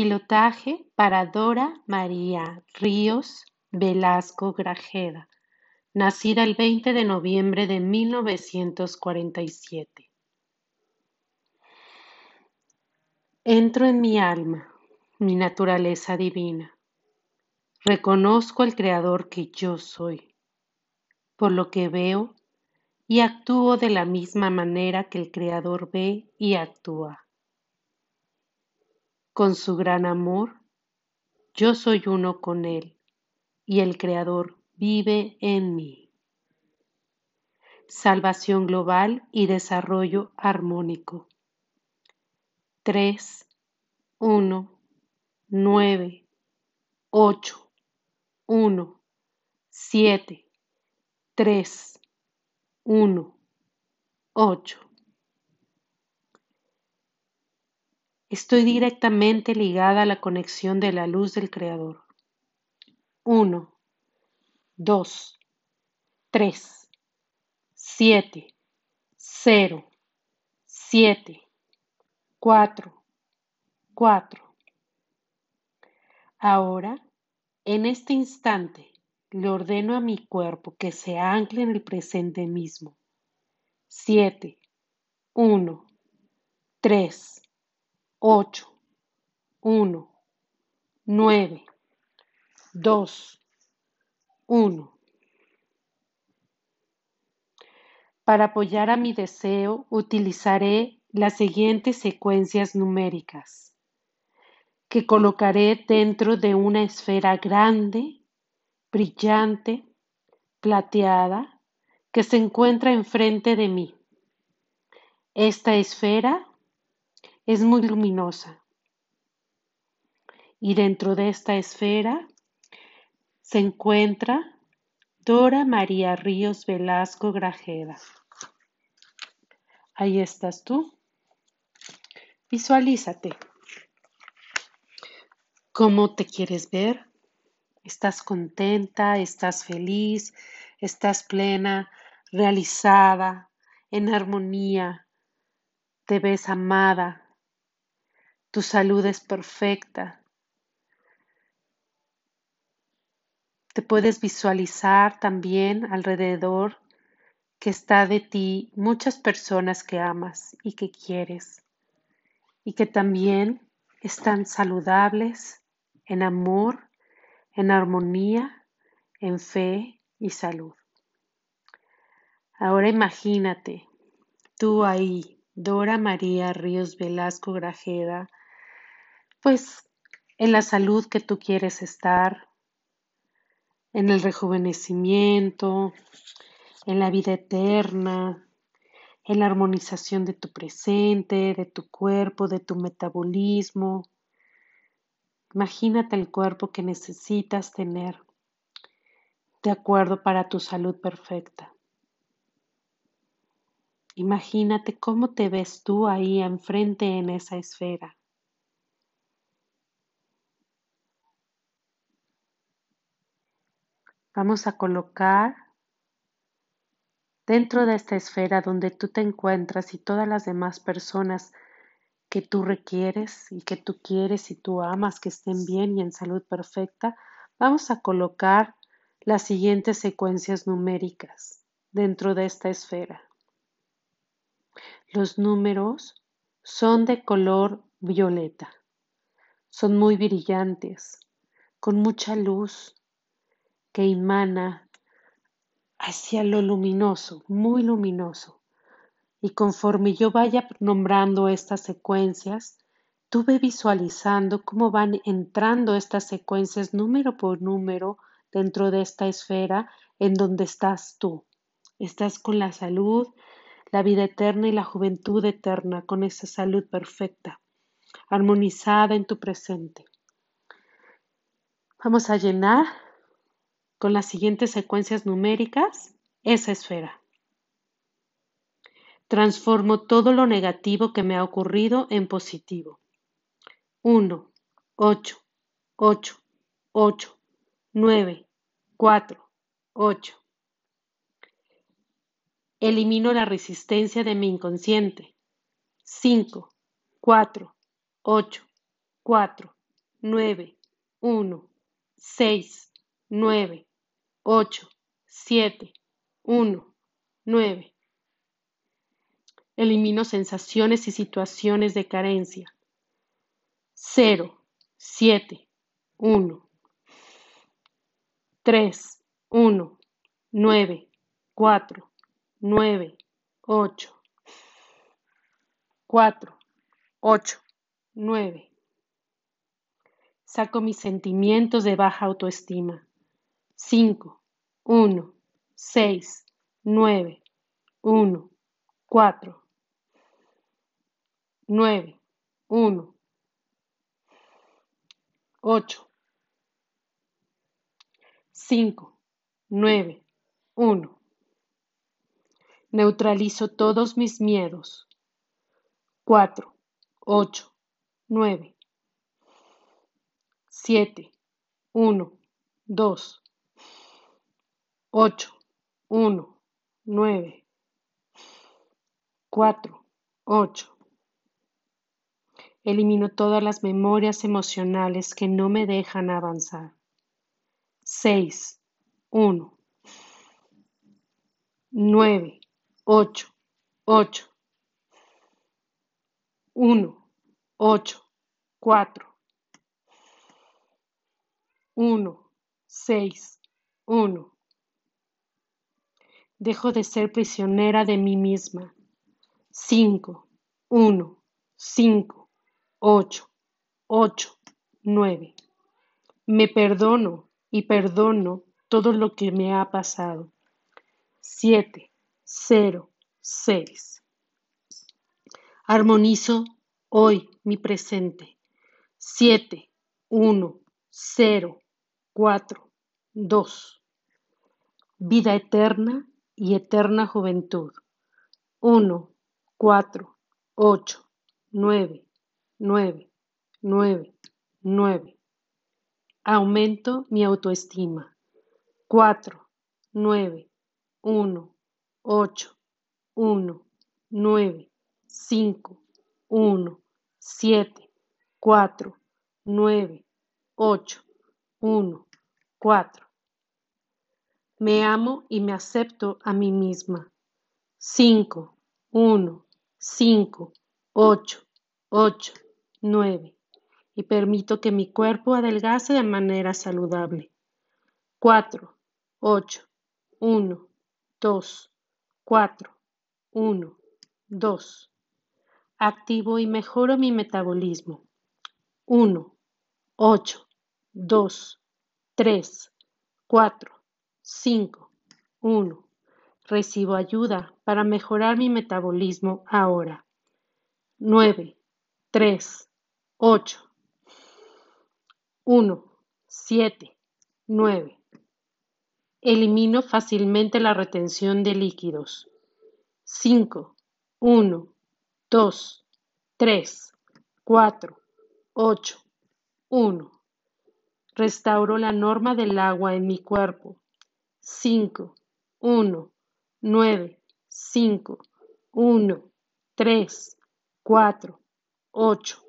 Pilotaje para Dora María Ríos Velasco Grajeda, nacida el 20 de noviembre de 1947. Entro en mi alma, mi naturaleza divina. Reconozco al Creador que yo soy, por lo que veo y actúo de la misma manera que el Creador ve y actúa. Con su gran amor, yo soy uno con Él y el Creador vive en mí. Salvación global y desarrollo armónico. 3, 1, 9, 8, 1, 7, 3, 1, 8. Estoy directamente ligada a la conexión de la luz del Creador. 1, 2, 3, 7, 0, 7, 4, 4. Ahora, en este instante, le ordeno a mi cuerpo que se ancle en el presente mismo. 7, 1, 3, 8, 1, 9, 2, 1. Para apoyar a mi deseo utilizaré las siguientes secuencias numéricas que colocaré dentro de una esfera grande, brillante, plateada, que se encuentra enfrente de mí. Esta esfera es muy luminosa. Y dentro de esta esfera se encuentra Dora María Ríos Velasco Grajeda. Ahí estás tú. Visualízate. ¿Cómo te quieres ver? ¿Estás contenta? ¿Estás feliz? ¿Estás plena? ¿Realizada? ¿En armonía? ¿Te ves amada? Tu salud es perfecta. Te puedes visualizar también alrededor que está de ti muchas personas que amas y que quieres y que también están saludables en amor, en armonía, en fe y salud. Ahora imagínate tú ahí, Dora María Ríos Velasco Grajeda, pues en la salud que tú quieres estar, en el rejuvenecimiento, en la vida eterna, en la armonización de tu presente, de tu cuerpo, de tu metabolismo. Imagínate el cuerpo que necesitas tener de acuerdo para tu salud perfecta. Imagínate cómo te ves tú ahí enfrente en esa esfera. Vamos a colocar dentro de esta esfera donde tú te encuentras y todas las demás personas que tú requieres y que tú quieres y tú amas que estén bien y en salud perfecta, vamos a colocar las siguientes secuencias numéricas dentro de esta esfera. Los números son de color violeta, son muy brillantes, con mucha luz, que emana hacia lo luminoso, muy luminoso. Y conforme yo vaya nombrando estas secuencias, tú ve visualizando cómo van entrando estas secuencias número por número dentro de esta esfera en donde estás tú. Estás con la salud, la vida eterna y la juventud eterna, con esa salud perfecta, armonizada en tu presente. Vamos a llenar con las siguientes secuencias numéricas esa esfera. Transformo todo lo negativo que me ha ocurrido en positivo. 1, 8, 8, 8, 9, 4, 8. Elimino la resistencia de mi inconsciente. 5, 4, 8, 4, nueve, uno, seis, nueve, ocho, siete, uno, nueve. Elimino sensaciones y situaciones de carencia. Cero, siete, uno, tres, uno, nueve, cuatro, nueve, ocho, cuatro, ocho, nueve. Saco mis sentimientos de baja autoestima. Cinco, uno, seis, nueve, uno, cuatro, nueve, uno, ocho, cinco, nueve, uno. Neutralizo todos mis miedos. Cuatro, ocho, nueve, siete, uno, dos, ocho, uno, nueve, cuatro, ocho. Elimino todas las memorias emocionales que no me dejan avanzar. Seis, uno, nueve, ocho, ocho, uno, ocho, cuatro, uno, seis, uno. Dejo de ser prisionera de mí misma. Cinco, uno, cinco, ocho, ocho, nueve. Me perdono y perdono todo lo que me ha pasado. Siete, cero, seis. Armonizo hoy mi presente. Siete, uno, cero, cuatro, dos. Vida eterna y eterna juventud. Uno, cuatro, ocho, nueve, nueve, nueve, nueve. Aumento mi autoestima. Cuatro, nueve, uno, ocho, uno, nueve, cinco, uno, siete, cuatro, nueve, ocho, uno, cuatro. Me amo y me acepto a mí misma. Cinco, uno, cinco, ocho, ocho, nueve. Y permito que mi cuerpo adelgace de manera saludable. Cuatro, ocho, uno, dos, cuatro, uno, dos. Activo y mejoro mi metabolismo. Uno, ocho, dos, tres, cuatro, cinco, uno. Recibo ayuda para mejorar mi metabolismo ahora. Nueve, tres, ocho, uno, siete, nueve. Elimino fácilmente la retención de líquidos. Cinco, uno, dos, tres, cuatro, ocho, uno. Restauro la norma del agua en mi cuerpo. Cinco, uno, nueve, cinco, uno, tres, cuatro, ocho,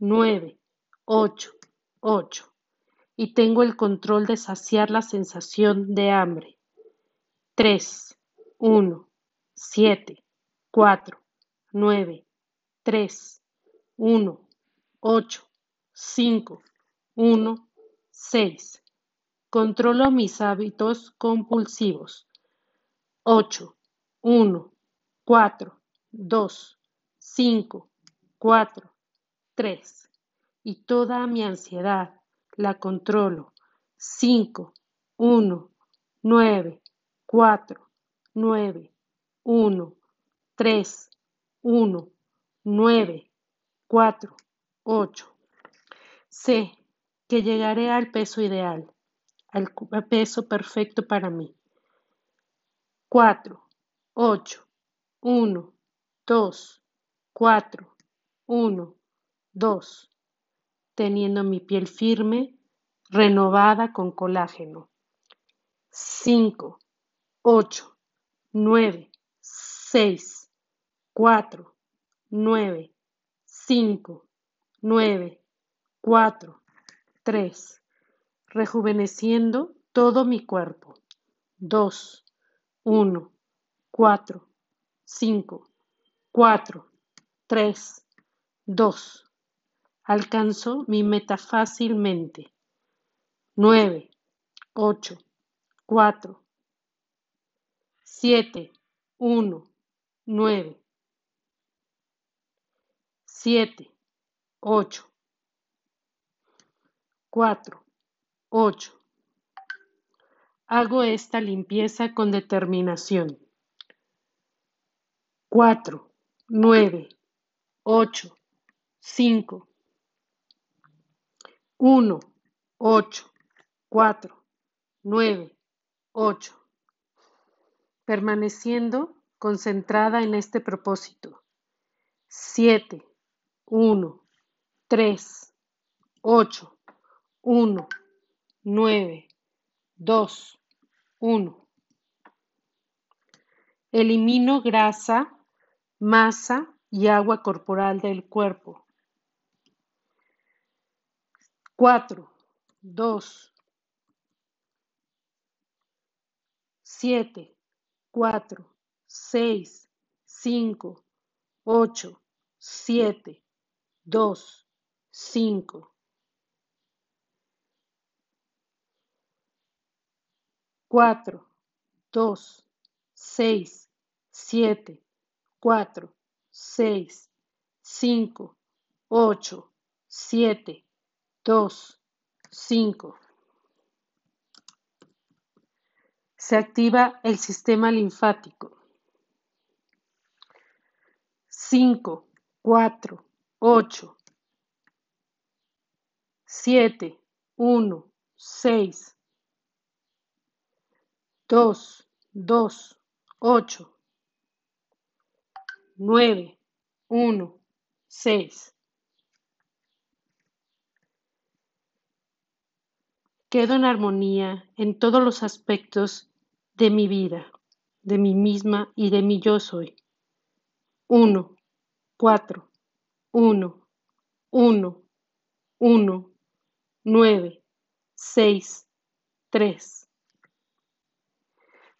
nueve, ocho, ocho. Y tengo el control de saciar la sensación de hambre. Tres, uno, siete, cuatro, nueve, tres, uno, ocho, cinco, uno, seis. Controlo mis hábitos compulsivos. Ocho, uno, cuatro, dos, cinco, cuatro, tres. Y toda mi ansiedad la controlo. Cinco, uno, nueve, cuatro, nueve, uno, tres, uno, nueve, cuatro, ocho. Sé que llegaré al peso ideal, al peso perfecto para mí. Cuatro, ocho, uno, dos, cuatro, uno, dos. Teniendo mi piel firme, renovada con colágeno. Cinco, ocho, nueve, seis, cuatro, nueve, cinco, nueve, cuatro, 3. Rejuveneciendo todo mi cuerpo. 2, 1, 4, 5, 4, 3, 2. Alcanzo mi meta fácilmente. 9, 8, 4, 7, 1, 9, 7, 8, 4, 8. Hago esta limpieza con determinación. 4, 9, 8, 5, 1, 8, 4, 9, 8. Permaneciendo concentrada en este propósito. 7, 1, 3, 8, 1, 9, 2, 1. Elimino grasa, masa y agua corporal del cuerpo. 4, 2, 7, 4, 6, 5, 8, 7, 2, 5. 4, 2, 6, 7, 4, 6, 5, 8, 7, 2, 5. Se activa el sistema linfático. 5, 4, 8, 7, 1, 6, 2, 2, 8, 9, 1, 6. Quedo en armonía en todos los aspectos de mi vida, de mí misma y de mi yo soy. 1, 4, 1, 1, 1, 9, 6, 3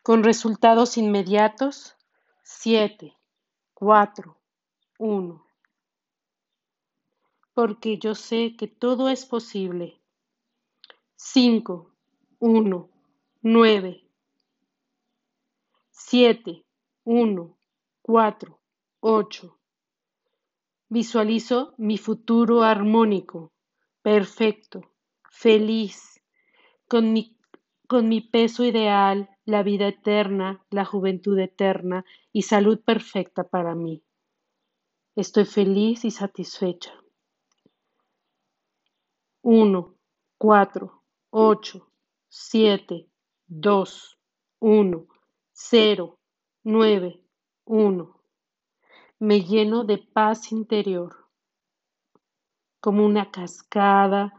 con resultados inmediatos, 7, 4, 1. Porque yo sé que todo es posible. 5, 1, 9, 7, 1, 4, 8. Visualizo mi futuro armónico, perfecto, feliz, con mi, con mi peso ideal, la vida eterna, la juventud eterna y salud perfecta para mí. Estoy feliz y satisfecha. 1, 4, 8, 7, 2, 1, 0, 9, 1. Me lleno de paz interior, como una cascada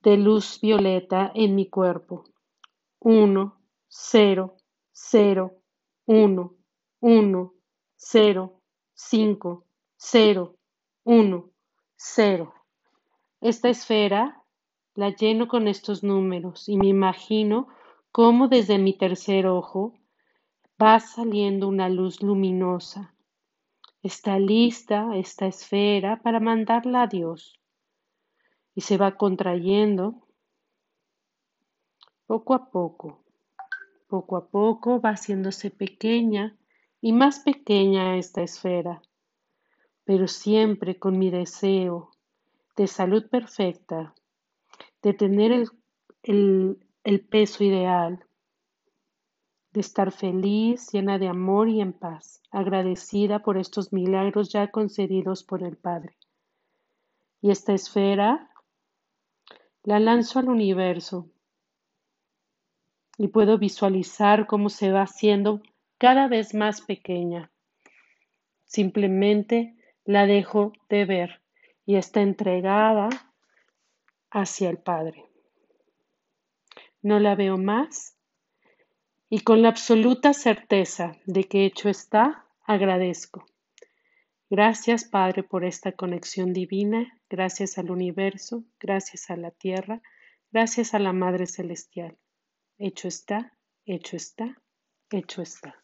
de luz violeta en mi cuerpo. 1, cero, cero, uno, uno, cero, cinco, cero, uno, cero. Esta esfera la lleno con estos números y me imagino cómo desde mi tercer ojo va saliendo una luz luminosa. Está lista esta esfera para mandarla a Dios y se va contrayendo poco a poco poco a poco va haciéndose pequeña y más pequeña esta esfera, pero siempre con mi deseo de salud perfecta, de tener el, el peso ideal, de estar feliz, llena de amor y en paz, agradecida por estos milagros ya concedidos por el Padre. Y esta esfera la lanzo al universo y puedo visualizar cómo se va haciendo cada vez más pequeña. Simplemente la dejo de ver y está entregada hacia el Padre. No la veo más y con la absoluta certeza de que hecho está, agradezco. Gracias Padre por esta conexión divina, gracias al universo, gracias a la tierra, Gracias a la Madre Celestial. Hecho está, hecho está, hecho está.